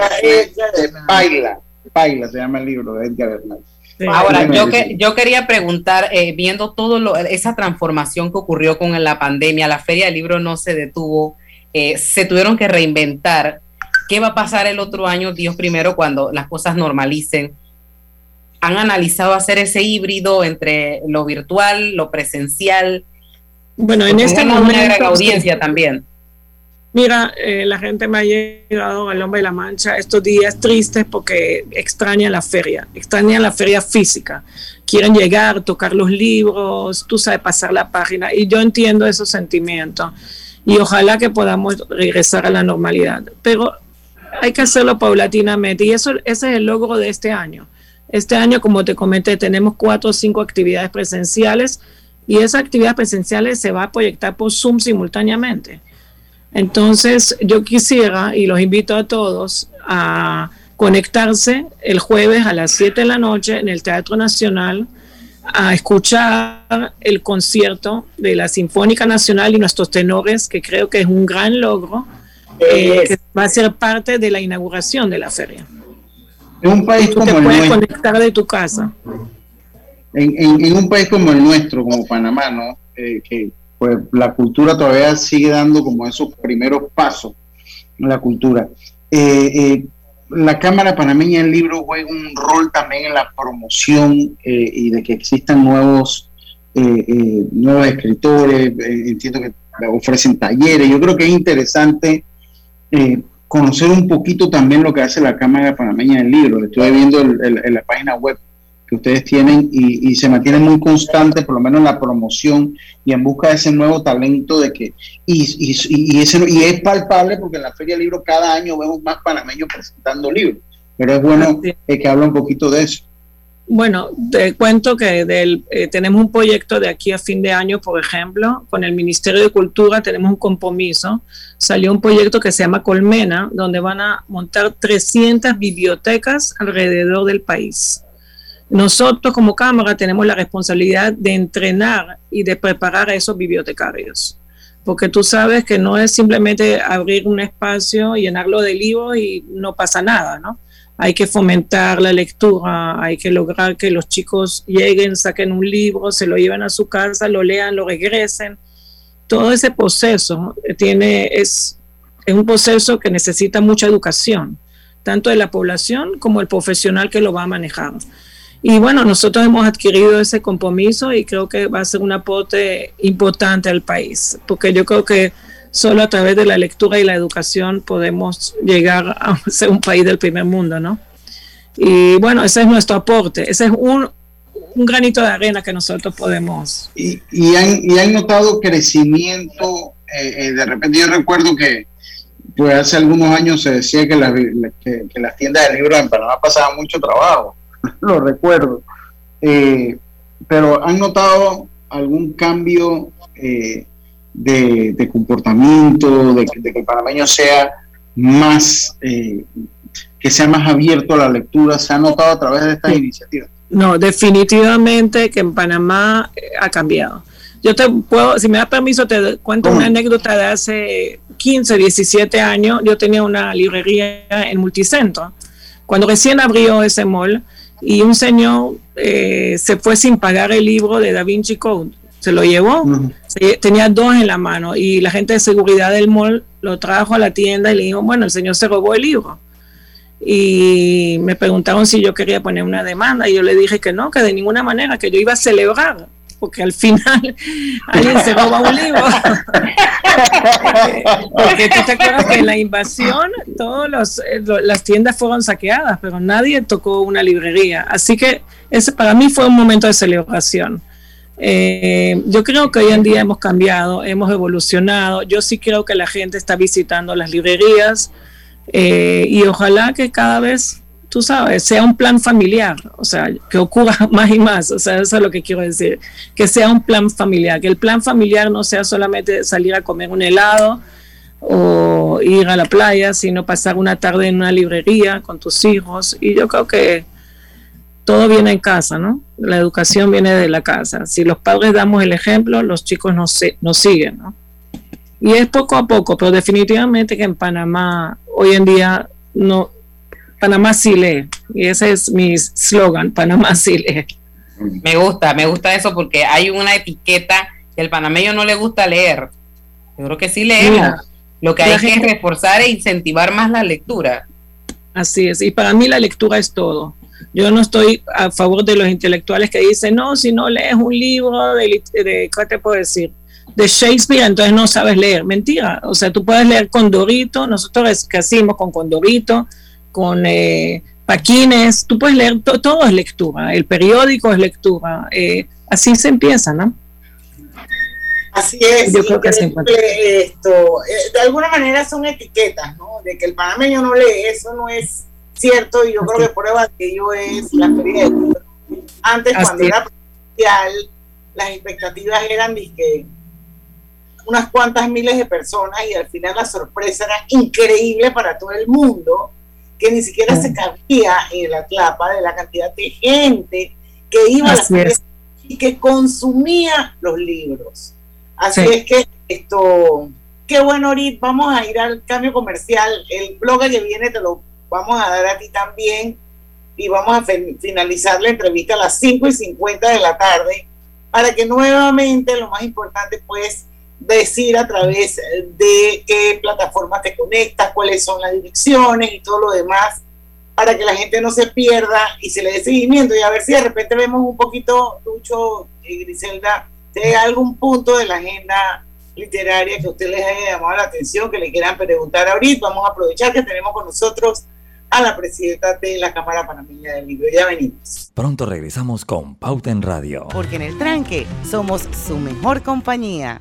Paila, Paila se llama el libro de Edgar Hernández. Ahora, yo, que, yo quería preguntar, eh, viendo todo esa transformación que ocurrió con la pandemia, la Feria del Libro no se detuvo, eh, se tuvieron que reinventar. ¿Qué va a pasar el otro año, Dios primero, cuando las cosas normalicen? ¿Han analizado hacer ese híbrido entre lo virtual, lo presencial? Bueno, en este momento... Una gran audiencia también. Mira, eh, la gente me ha llegado al Hombre de la Mancha estos días tristes porque extrañan la feria, extrañan la feria física. Quieren llegar, tocar los libros, tú sabes, pasar la página. Y yo entiendo esos sentimientos. Y ojalá que podamos regresar a la normalidad. Pero hay que hacerlo paulatinamente. Y eso, ese es el logro de este año. Este año, como te comenté, tenemos cuatro o cinco actividades presenciales. Y esas actividades presenciales se va a proyectar por Zoom simultáneamente. Entonces, yo quisiera, y los invito a todos, a conectarse el jueves a las 7 de la noche en el Teatro Nacional a escuchar el concierto de la Sinfónica Nacional y nuestros tenores, que creo que es un gran logro, eh, que va a ser parte de la inauguración de la feria. En un país Tú te puedes conectar de tu casa. En, un país como el nuestro, como Panamá, ¿no? Eh, que pues la cultura todavía sigue dando como esos primeros pasos en la cultura. Eh, eh, la Cámara Panameña del Libro juega un rol también en la promoción eh, y de que existan nuevos, nuevos escritores, entiendo que ofrecen talleres. Yo creo que es interesante conocer un poquito también lo que hace la Cámara Panameña del Libro. Estoy viendo en la página web ustedes tienen y, se mantiene muy constante, por lo menos en la promoción y en busca de ese nuevo talento de que, y, y, ese, y es palpable porque en la Feria del Libro cada año vemos más panameños presentando libros, pero es bueno que habla un poquito de eso. Bueno, te cuento que del, eh, tenemos un proyecto de aquí a fin de año, por ejemplo, con el Ministerio de Cultura tenemos un compromiso. Salió un proyecto que se llama Colmena, donde van a montar 300 bibliotecas alrededor del país. Nosotros como Cámara tenemos la responsabilidad de entrenar y de preparar a esos bibliotecarios, porque tú sabes que no es simplemente abrir un espacio, llenarlo de libros y no pasa nada, ¿no? Hay que fomentar la lectura, hay que lograr que los chicos lleguen, saquen un libro, se lo lleven a su casa, lo lean, lo regresen. Todo ese proceso tiene, es, es un proceso que necesita mucha educación, tanto de la población como el profesional que lo va a manejar. Y bueno, nosotros hemos adquirido ese compromiso y creo que va a ser un aporte importante al país, porque yo creo que solo a través de la lectura y la educación podemos llegar a [laughs] ser un país del primer mundo, ¿no? Y bueno, ese es nuestro aporte, ese es un, un granito de arena que nosotros podemos. Y, y, han, y han notado crecimiento, eh, eh, de repente yo recuerdo que pues hace algunos años se decía que, que, que las tiendas de libros en Panamá pasaban mucho trabajo [laughs] lo recuerdo. Eh, pero ¿han notado algún cambio eh, de, comportamiento, de, que el panameño sea más, eh, que sea más abierto a la lectura? ¿Se ha notado a través de estas iniciativas? No, definitivamente que en Panamá ha cambiado. Yo te puedo, si me da permiso, te cuento una anécdota de hace 15, 17 años. Yo tenía una librería en Multicentro. Cuando recién abrió ese mall, y un señor eh, se fue sin pagar el libro de Da Vinci Code. Se lo llevó, tenía dos en la mano y la gente de seguridad del mall lo trajo a la tienda y le dijo, bueno, el señor se robó el libro. Y me preguntaron si yo quería poner una demanda y yo le dije que no, que de ninguna manera, que yo iba a celebrar porque al final [laughs] alguien se roba un libro. [laughs] porque tú te acuerdas que en la invasión todas eh, las tiendas fueron saqueadas, pero nadie tocó una librería. Así que ese para mí fue un momento de celebración. Eh, yo creo que hoy en día hemos cambiado, hemos evolucionado. Yo sí creo que la gente está visitando las librerías. Eh, y ojalá que cada vez, tú sabes, sea un plan familiar, o sea, que ocurra [laughs] más y más, o sea, eso es lo que quiero decir, que sea un plan familiar, que el plan familiar no sea solamente salir a comer un helado o ir a la playa, sino pasar una tarde en una librería con tus hijos. Y yo creo que todo viene en casa, ¿no? La educación viene de la casa. Si los padres damos el ejemplo, los chicos nos, nos siguen, ¿no? Y es poco a poco, pero definitivamente que en Panamá hoy en día no, Panamá sí lee. Y ese es mi slogan, [laughs] Panamá sí lee. Me gusta, me gusta eso porque hay una etiqueta que el panameño no le gusta leer. Yo creo que sí leemos. Lo que hay que reforzar e incentivar más la lectura. Así es, y para mí la lectura es todo. Yo no estoy a favor de los intelectuales que dicen, no, si no lees un libro de, de ¿qué te puedo decir? De Shakespeare, entonces no sabes leer. Mentira, o sea, tú puedes leer Condorito, nosotros que hacemos con Condorito, con eh, Paquines, tú puedes leer, todo es lectura, el periódico es lectura, eh, así se empieza, ¿no? Así es. Yo creo que esto, eh, de alguna manera son etiquetas, ¿no? De que el panameño no lee, eso no es cierto y yo creo que prueba de ello es la feria de Antes, cuando era presencial, las expectativas eran de que unas cuantas miles de personas y al final la sorpresa era increíble para todo el mundo, que ni siquiera se cabía en la clapa de la cantidad de gente que iba a la y que consumía los libros. Así es que esto, qué bueno, ahorita vamos a ir al cambio comercial. El blog que viene te lo vamos a dar a ti también y vamos a finalizar la entrevista a las 5 y 50 de la tarde para que nuevamente lo más importante pues decir a través de qué plataforma te conectas, cuáles son las direcciones y todo lo demás para que la gente no se pierda y se le dé seguimiento y a ver si de repente vemos un poquito, Lucho y Griselda, de algún punto de la agenda literaria que a usted les haya llamado la atención, que le quieran preguntar ahorita. Vamos a aprovechar que tenemos con nosotros a la presidenta de la Cámara Panameña del Libro. Ya venimos. Pronto regresamos con Pauta en Radio. Porque en el tranque somos su mejor compañía.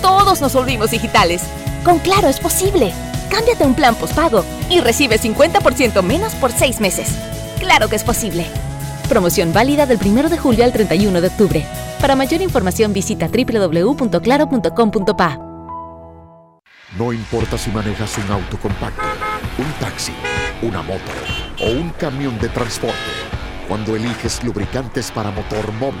todos nos volvimos digitales. Con Claro es posible. Cámbiate a un plan postpago y recibe 50% menos por seis meses. Claro que es posible. Promoción válida del 1 de julio al 31 de octubre. Para mayor información visita www.claro.com.pa. No importa si manejas un auto compacto, un taxi, una moto o un camión de transporte. Cuando eliges lubricantes para motor móvil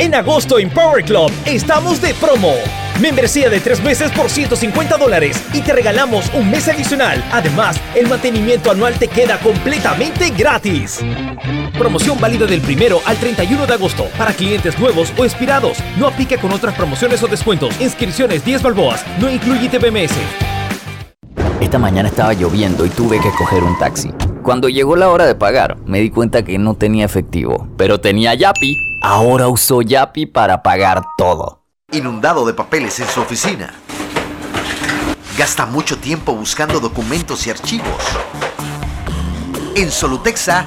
En agosto en Power Club estamos de promo. Membresía de tres meses por 150 dólares y te regalamos un mes adicional. Además, el mantenimiento anual te queda completamente gratis. Promoción válida del primero al 31 de agosto para clientes nuevos o expirados. No aplica con otras promociones o descuentos. Inscripciones 10 balboas. No incluye TBMS. Esta mañana estaba lloviendo y tuve que coger un taxi. Cuando llegó la hora de pagar, me di cuenta que no tenía efectivo, pero tenía Yapi. Ahora uso Yapi para pagar todo. Inundado de papeles en su oficina. Gasta mucho tiempo buscando documentos y archivos. En Solutexa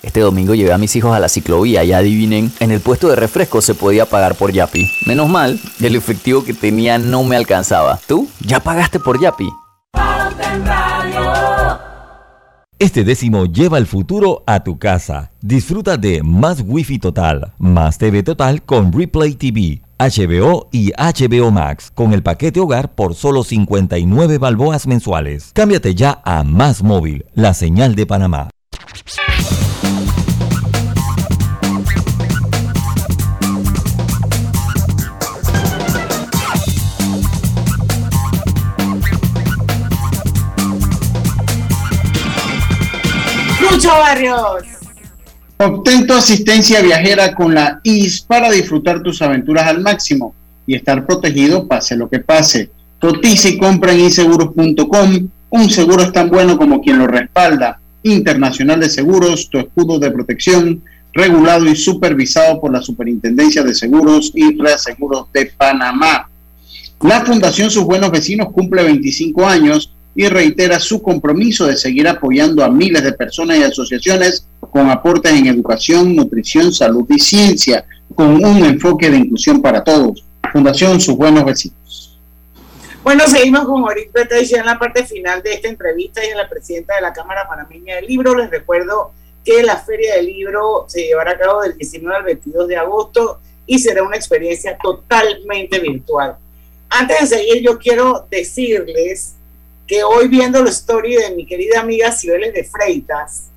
Este domingo llevé a mis hijos a la ciclovía y adivinen, en el puesto de refresco se podía pagar por Yapi. Menos mal, el efectivo que tenía no me alcanzaba. ¿Tú? ¿Ya pagaste por Yapi? Este décimo lleva el futuro a tu casa. Disfruta de más Wi-Fi total, más TV total con Replay TV, HBO y HBO Max con el paquete hogar por solo 59 balboas mensuales. Cámbiate ya a Más Móvil, la señal de Panamá. Lucho Barrios. Obtén tu asistencia viajera con la IS para disfrutar tus aventuras al máximo y estar protegido pase lo que pase. Cotiza y compra en inseguros.com. Un seguro es tan bueno como quien lo respalda. Internacional de Seguros, tu escudo de protección, regulado y supervisado por la Superintendencia de Seguros y Reaseguros de Panamá. La Fundación Sus Buenos Vecinos cumple 25 años y reitera su compromiso de seguir apoyando a miles de personas y asociaciones con aportes en educación, nutrición, salud y ciencia, con un enfoque de inclusión para todos. Fundación Sus Buenos Vecinos. Bueno, seguimos con Orit Petech en la parte final de esta entrevista y en la presidenta de la Cámara Panameña del Libro. Les recuerdo que la Feria del Libro se llevará a cabo del 19 al 22 de agosto y será una experiencia totalmente virtual. Antes de seguir, yo quiero decirles que hoy viendo la story de mi querida amiga Cibeles de Freitas,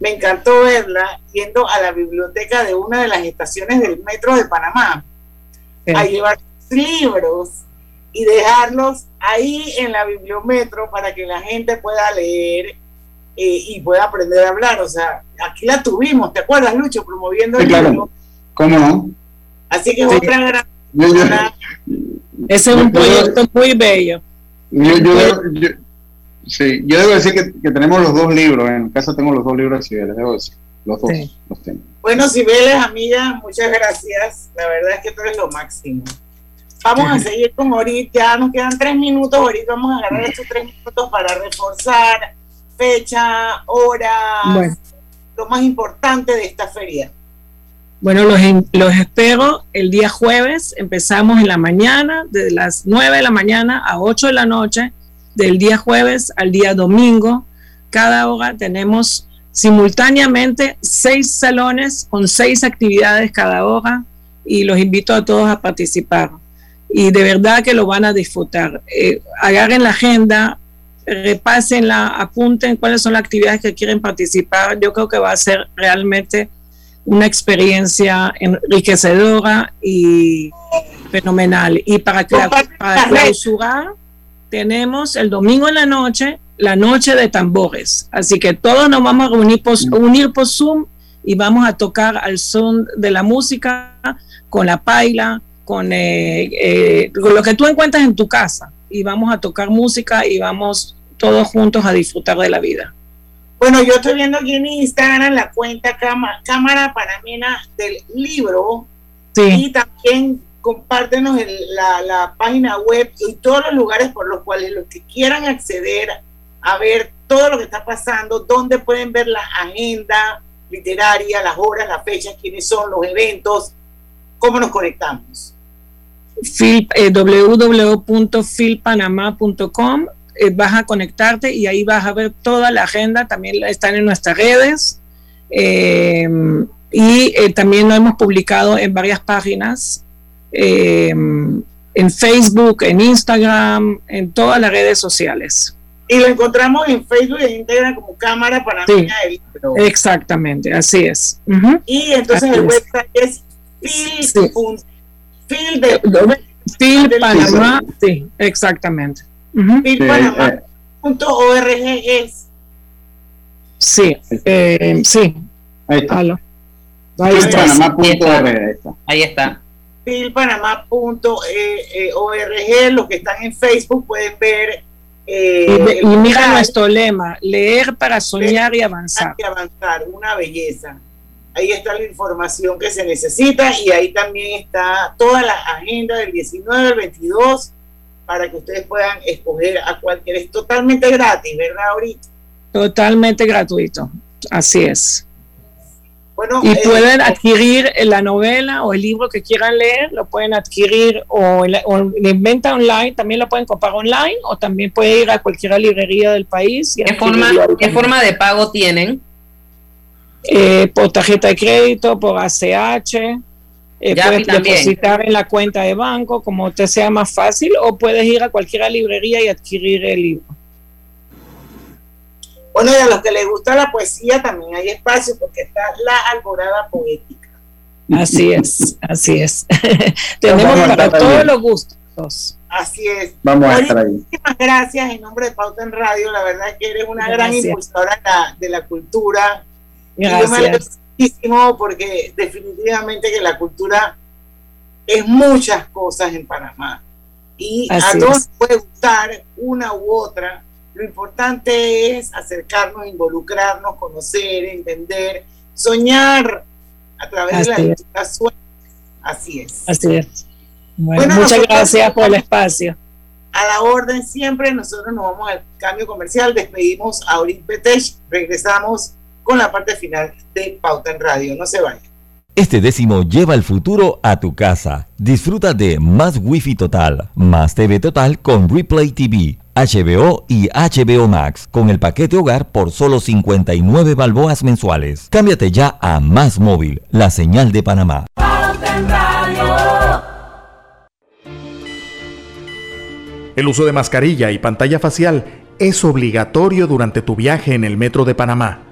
me encantó verla yendo a la biblioteca de una de las estaciones del metro de Panamá a llevar libros y dejarlos ahí en la bibliometro para que la gente pueda leer eh, y pueda aprender a hablar. O sea, aquí la tuvimos, ¿te acuerdas, Lucho? Promoviendo el libro. ¿Cómo no? Así que es otra gran... Ese es un proyecto muy bello. Yo, yo, debo, yo, sí, yo debo decir que, que, tenemos los dos libros, en casa tengo los dos libros de Cibeles, debo decir, los dos sí. los tengo. Bueno, Cibeles, amiga, muchas gracias, la verdad es que tú eres lo máximo. Vamos a seguir con Orit, ya nos quedan tres minutos, ahorita vamos a agarrar estos tres minutos para reforzar fecha, hora, bueno. lo más importante de esta feria. Bueno, los, los espero el día jueves. Empezamos en la mañana, de las 9 de la mañana a 8 de la noche, del día jueves al día domingo. Cada hora tenemos simultáneamente seis salones con seis actividades cada hora y los invito a todos a participar. Y de verdad que lo van a disfrutar. Eh, agarren la agenda, repásenla, apunten cuáles son las actividades que quieren participar. Yo creo que va a ser realmente una experiencia enriquecedora y fenomenal. Y para, para clausurar, tenemos el domingo en la noche, la noche de tambores. Así que todos nos vamos a reunir por, unir por Zoom y vamos a tocar al son de la música, con la paila, con, eh, eh, con lo que tú encuentras en tu casa. Y vamos a tocar música y vamos todos juntos a disfrutar de la vida. Bueno, yo estoy viendo aquí en Instagram la cuenta Cámara Panamena del Libro. Sí. Y también compártenos el, la, la, página web y todos los lugares por los cuales los que quieran acceder a ver todo lo que está pasando, dónde pueden ver la agenda literaria, las horas, las fechas, quiénes son los eventos, cómo nos conectamos. eh, www.filpanamá.com. Eh, vas a conectarte y ahí vas a ver toda la agenda. También están en nuestras redes. Eh, y eh, también lo hemos publicado en varias páginas. en Facebook, en Instagram, en todas las redes sociales. Y lo encontramos en Facebook en Instagram como Cámara del Libro. Exactamente, así es. Y entonces Así el es. website es fil. punto- fil de Phil del Panamá, sí, exactamente. Ujú. filpanamá.org es. Sí, eh, sí. Aló. Ahí Ahí está. está. Ahí está. filpanamá.org. Los que están en Facebook pueden ver. eh, Y, y mira canal nuestro lema, leer para soñar y avanzar. y avanzar, una belleza. Ahí está la información que se necesita y ahí también está toda la agenda del 19 al 22 para que ustedes puedan escoger a cualquier. Es totalmente gratis, ¿verdad, ahorita? Totalmente gratuito. Así es. Bueno, Y eh, pueden adquirir la novela o el libro que quieran leer, lo pueden adquirir o en la, o en venta online, también lo pueden comprar online o también puede ir a cualquier librería del país. y ¿Qué forma, ¿Qué forma de pago tienen? eh, por tarjeta de crédito, por ACH, eh, puedes también. depositar en la cuenta de banco, como te sea más fácil, o puedes ir a cualquier librería y adquirir el libro. Bueno, y a los que les gusta la poesía también hay espacio porque está la alborada poética. Así es, así es. [laughs] Tenemos para todos los gustos. Así es. Vamos a estar ahí. Muchísimas gracias en nombre de Pauta en Radio. La verdad es que eres una gran impulsora de la, de la cultura. Y yo me alegro Gracias. Muchísimo porque definitivamente que la cultura es muchas cosas en Panamá. Y Así a todos es. puede gustar una u otra. Lo importante es acercarnos, involucrarnos, conocer, entender, soñar a través de la Así cultura sueña. Así es. Así es. Bueno, Bueno, muchas gracias por el espacio. a la orden siempre. Nosotros nos vamos al cambio comercial. Despedimos a Aurín Petech. Regresamos con la parte final de Pauta en Radio. No se vayan. Este décimo lleva el futuro a tu casa. Disfruta de más Wi-Fi total, más TV total con Replay TV, HBO y HBO Max con el paquete hogar por solo 59 balboas mensuales. Cámbiate ya a Más Móvil, la señal de Panamá. El uso de mascarilla y pantalla facial es obligatorio durante tu viaje en el metro de Panamá.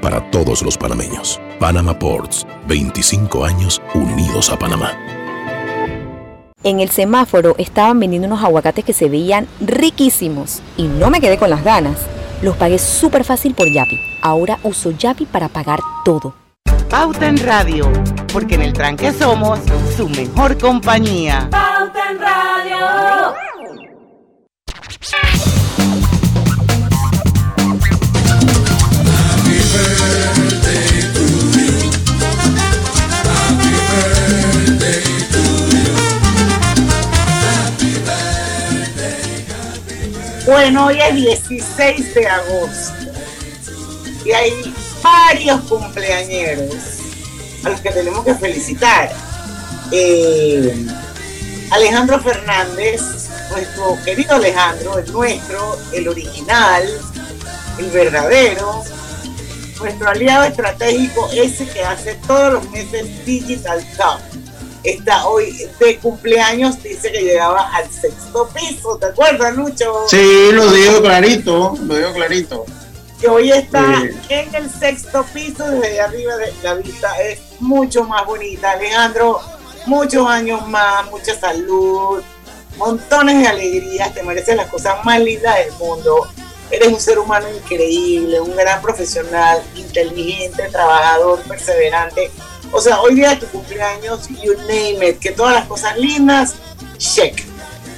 para todos los panameños. Panama Ports, 25 años unidos a Panamá. En el semáforo estaban vendiendo unos aguacates que se veían riquísimos y no me quedé con las ganas. Los pagué súper fácil por Yapi. Ahora uso Yapi para pagar todo. Pauta en Radio, porque en el tranque somos su mejor compañía. Pauta en Radio. Bueno, hoy es 16 de agosto y hay varios cumpleañeros a los que tenemos que felicitar. Eh, Alejandro Fernández, nuestro querido Alejandro, el nuestro, el original, el verdadero, nuestro aliado estratégico, ese que hace todos los meses Digital Cup. Está hoy de cumpleaños, dice que llegaba al sexto piso, ¿te acuerdas, Lucho? Sí, lo digo clarito, lo digo clarito. Que hoy está en el sexto piso, desde arriba de la vista es mucho más bonita. Alejandro, muchos años más, mucha salud, montones de alegrías, te mereces las cosas más lindas del mundo. Eres un ser humano increíble, un gran profesional, inteligente, trabajador, perseverante. O sea, hoy día tu cumpleaños, you name it, que todas las cosas lindas, check.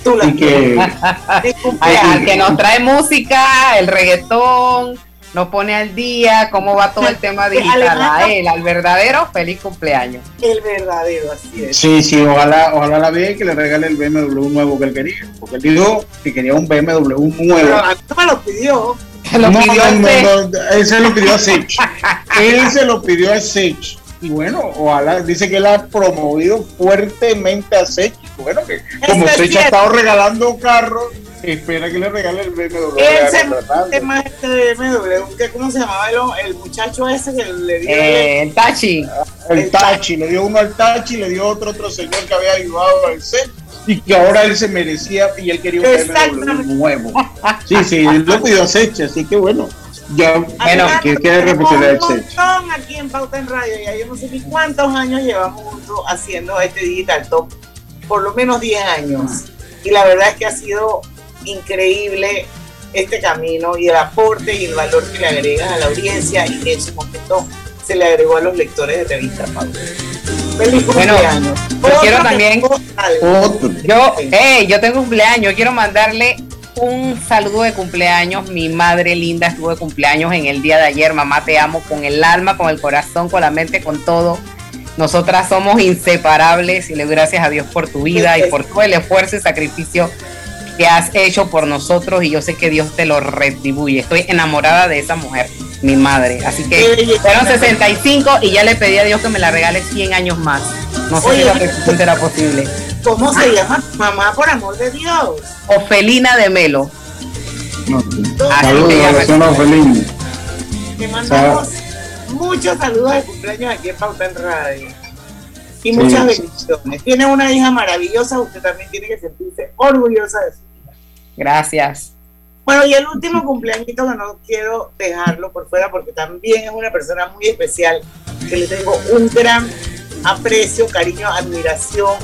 Tú las que, [laughs] al que nos trae música, el reggaetón, nos pone al día cómo va todo el tema [laughs] digital. A él, al verdadero, feliz cumpleaños. El verdadero, así es. Sí, sí, ojalá, ojalá la vea y que le regale el BMW nuevo que él quería. Porque él dijo que quería un BMW nuevo. Pero a mí no me lo pidió. Lo no, pidió no, no, él se lo pidió a Sech. [laughs] él se lo pidió a Sech. Y bueno, ojalá, dice que él ha promovido fuertemente a Sech. Bueno, que como Sech ha estado regalando carros espera que le regale el BMW. Ese este BMW, ¿qué, ¿cómo se llamaba el, el, muchacho ese que le dio? Eh, el Tachi. El, el Tachi, le dio uno al Tachi, le dio otro otro señor que había ayudado al set y que ahora él se merecía y él quería un BMW nuevo. Sí, sí, él lo pidió a Secha, así que bueno. Ya, bueno, que quede responsabilidad del Secha. aquí en Pauta en Radio, ya yo no sé ni cuántos años llevamos juntos haciendo este Digital Top, por lo menos 10 años. Y la verdad es que ha sido increíble este camino y el aporte y el valor que le agregas a la audiencia y que en su momento se le agregó a los lectores de revista Pauta. Feliz bueno, yo quiero también, yo, hey, yo tengo cumpleaños, quiero mandarle un saludo de cumpleaños. Mi madre linda estuvo de cumpleaños en el día de ayer. Mamá, te amo con el alma, con el corazón, con la mente, con todo. Nosotras somos inseparables y le doy gracias a Dios por tu vida y por todo el esfuerzo y sacrificio que has hecho por nosotros y yo sé que Dios te lo retribuye. Estoy enamorada de esa mujer mi madre. Así que fueron 65 y ya le pedí a Dios que me la regale 100 años más. No sé si la será posible. ¿Cómo se llama mamá, por amor de Dios? Ofelina de Melo. Saludos, Ofelina. Te mandamos muchos saludos de cumpleaños aquí en Pauta en Radio. Y muchas bendiciones. Tiene una hija maravillosa, usted también tiene que sentirse orgullosa de su hija. Gracias. Bueno, y el último cumpleañito que no quiero dejarlo por fuera porque también es una persona muy especial, que le tengo un gran aprecio, cariño, admiración.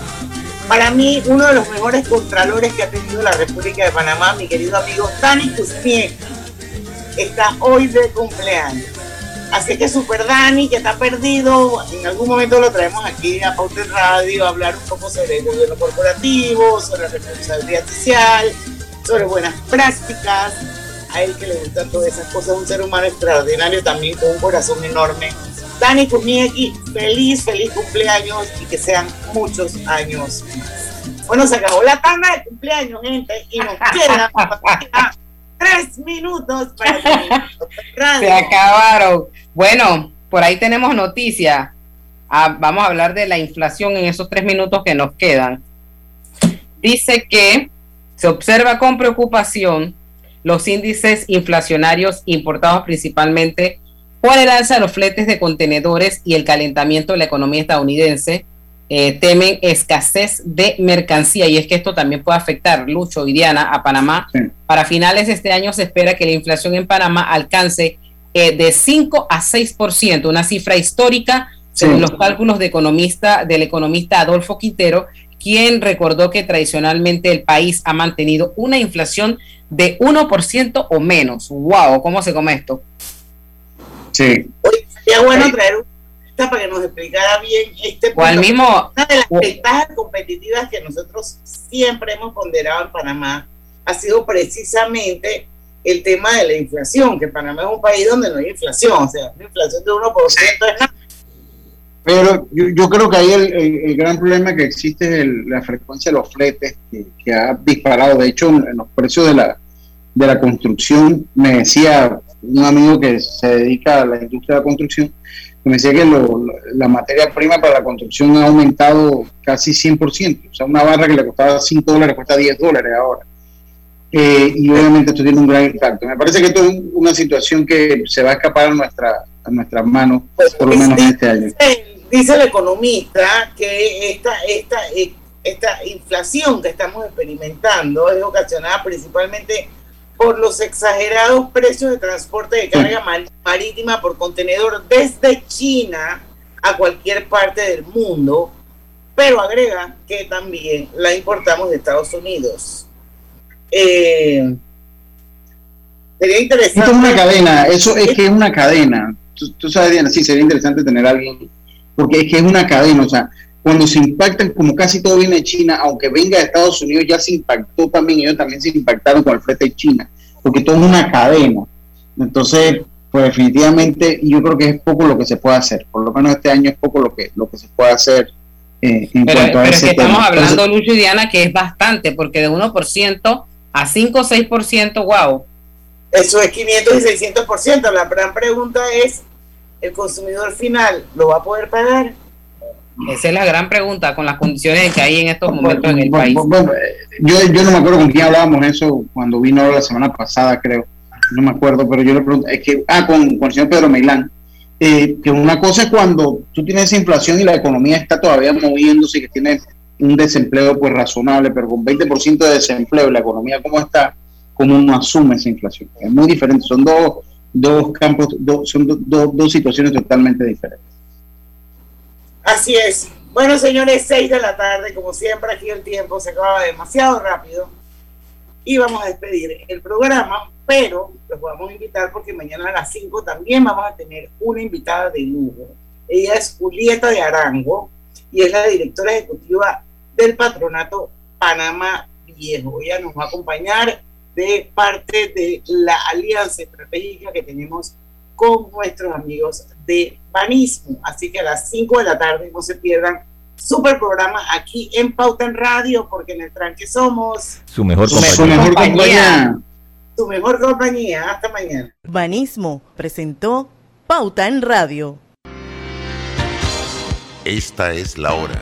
Para mí, uno de los mejores contralores que ha tenido la República de Panamá, mi querido amigo Dani Kuzmie, está hoy de cumpleaños. Así que Super Dani, que está perdido, en algún momento lo traemos aquí a Pauta Radio a hablar un poco sobre el gobierno corporativo, sobre la responsabilidad social, sobre buenas prácticas, a él que le gustan todas esas cosas, un ser humano extraordinario también con un corazón enorme. Dani Kumieki, feliz, feliz cumpleaños y que sean muchos años más. Bueno, se acabó la tanda de cumpleaños, gente, y nos [laughs] quedan tres minutos para [laughs] Se acabaron. Bueno, por ahí tenemos noticias. Ah, vamos a hablar de la inflación en esos tres minutos que nos quedan. Dice que se observa con preocupación los índices inflacionarios importados principalmente por el alza de los fletes de contenedores y el calentamiento de la economía estadounidense. Eh, temen escasez de mercancía y es que esto también puede afectar, Lucho y Diana, a Panamá. Para finales de este año se espera que la inflación en Panamá alcance eh, de 5 a 6%, una cifra histórica según los cálculos de economista, del economista Adolfo Quintero, quien recordó que tradicionalmente el país ha mantenido una inflación de 1% o menos. ¡Wow! ¿Cómo se come esto? Sí. sería bueno traer una para que nos explicara bien este punto. O mismo, una de las ventajas competitivas que nosotros siempre hemos ponderado en Panamá ha sido precisamente el tema de la inflación, que Panamá es un país donde no hay inflación, o sea, una inflación de 1% es nada pero yo, creo que ahí el, gran problema que existe es la frecuencia de los fletes que, ha disparado. De hecho, en, los precios de la, de la construcción, me decía un amigo que se dedica a la industria de la construcción, que me decía que la materia prima para la construcción ha aumentado casi 100%. O sea, una barra que le costaba 5 dólares cuesta 10 dólares ahora. Eh, y obviamente esto tiene un gran impacto. Me parece que esto es una situación que se va a escapar a, nuestra, a nuestras manos, pues, por lo menos en este año. Dice el economista que esta, esta, esta inflación que estamos experimentando es ocasionada principalmente por los exagerados precios de transporte de carga marítima por contenedor desde China a cualquier parte del mundo, pero agrega que también la importamos de Estados Unidos. Eh, sería interesante. Esto es una cadena, eso es que es una cadena. Tú, sabes, Diana, sí, sería interesante tener a alguien, porque es que es una cadena, o sea, cuando se impactan, como casi todo viene de China, aunque venga de Estados Unidos, ya se impactó también, ellos también se impactaron con el flete de China, porque todo es una cadena. Entonces, pues definitivamente yo creo que es poco lo que se puede hacer, por lo menos este año es poco lo que, lo que se puede hacer eh, en pero, cuanto a pero es que estamos hablando, Lucho y Diana, que es bastante, porque de 1% a 5 o 6%, wow. Eso es 500 y 600%. La gran pregunta es, ¿el consumidor final lo va a poder pagar? Esa es la gran pregunta con las condiciones que hay en estos momentos en el país. yo, yo no me acuerdo con quién hablábamos eso cuando vino la semana pasada, creo. No me acuerdo, pero yo le pregunto, es que, ah, con, con el señor Pedro Milán, eh, que una cosa es cuando tú tienes esa inflación y la economía está todavía moviéndose y que tienes un desempleo pues razonable, pero con 20% de desempleo, la economía como está, ¿cómo uno asume esa inflación? Es muy diferente, son dos, dos campos, dos, son dos situaciones totalmente diferentes. Así es. Bueno, señores, 6 de la tarde, como siempre, aquí el tiempo se acaba demasiado rápido y vamos a despedir el programa, pero los vamos a invitar porque mañana a las 5 también vamos a tener una invitada de lujo. Ella es Julieta de Arango y es la directora ejecutiva del patronato Panamá Viejo. Ella nos va a acompañar de parte de la alianza estratégica que tenemos con nuestros amigos de Banismo. Así que a las 5 de la tarde no se pierdan super programa aquí en Pauta en Radio, porque en el tranque somos su mejor compañía. Su mejor compañía. Su mejor compañía. Hasta mañana. Banismo presentó Pauta en Radio. Esta es la hora.